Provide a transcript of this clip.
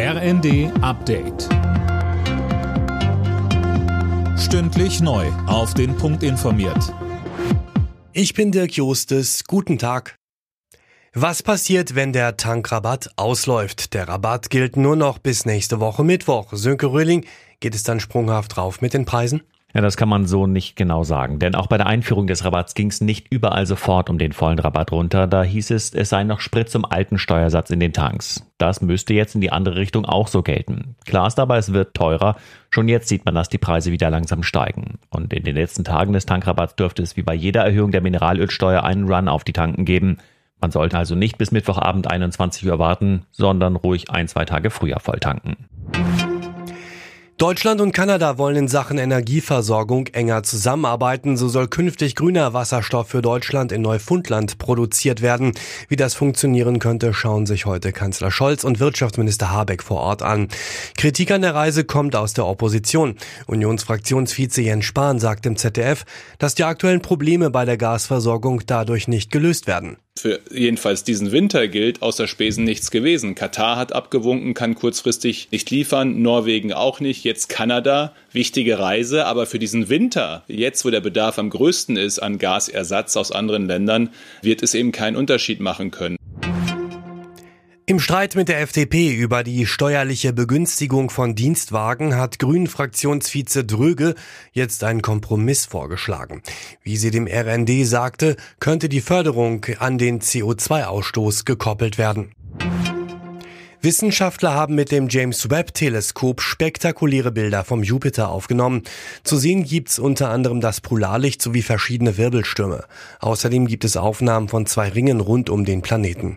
RND Update. Stündlich neu. Auf den Punkt informiert. Ich bin Dirk Jostes. Guten Tag. Was passiert, wenn der Tankrabatt ausläuft? Der Rabatt gilt nur noch bis nächste Woche Mittwoch. Sönke Röhling, geht es dann sprunghaft drauf mit den Preisen? Ja, das kann man so nicht genau sagen, denn auch bei der Einführung des Rabatts ging es nicht überall sofort um den vollen Rabatt runter. Da hieß es, es sei noch Sprit zum alten Steuersatz in den Tanks. Das müsste jetzt in die andere Richtung auch so gelten. Klar ist aber, es wird teurer. Schon jetzt sieht man, dass die Preise wieder langsam steigen. Und in den letzten Tagen des Tankrabatts dürfte es wie bei jeder Erhöhung der Mineralölsteuer einen Run auf die Tanken geben. Man sollte also nicht bis Mittwochabend 21 Uhr warten, sondern ruhig ein, zwei Tage früher volltanken. Deutschland und Kanada wollen in Sachen Energieversorgung enger zusammenarbeiten. So soll künftig grüner Wasserstoff für Deutschland in Neufundland produziert werden. Wie das funktionieren könnte, schauen sich heute Kanzler Scholz und Wirtschaftsminister Habeck vor Ort an. Kritik an der Reise kommt aus der Opposition. Unionsfraktionsvize Jens Spahn sagt im ZDF, dass die aktuellen Probleme bei der Gasversorgung dadurch nicht gelöst werden für jedenfalls diesen Winter gilt, außer Spesen nichts gewesen. Katar hat abgewunken, kann kurzfristig nicht liefern, Norwegen auch nicht, jetzt Kanada, wichtige Reise, aber für diesen Winter, jetzt wo der Bedarf am größten ist an Gasersatz aus anderen Ländern, wird es eben keinen Unterschied machen können. Im Streit mit der FDP über die steuerliche Begünstigung von Dienstwagen hat Grünen-Fraktionsvize Dröge jetzt einen Kompromiss vorgeschlagen. Wie sie dem RND sagte, könnte die Förderung an den CO2-Ausstoß gekoppelt werden. Wissenschaftler haben mit dem James Webb Teleskop spektakuläre Bilder vom Jupiter aufgenommen. Zu sehen gibt's unter anderem das Polarlicht sowie verschiedene Wirbelstürme. Außerdem gibt es Aufnahmen von zwei Ringen rund um den Planeten.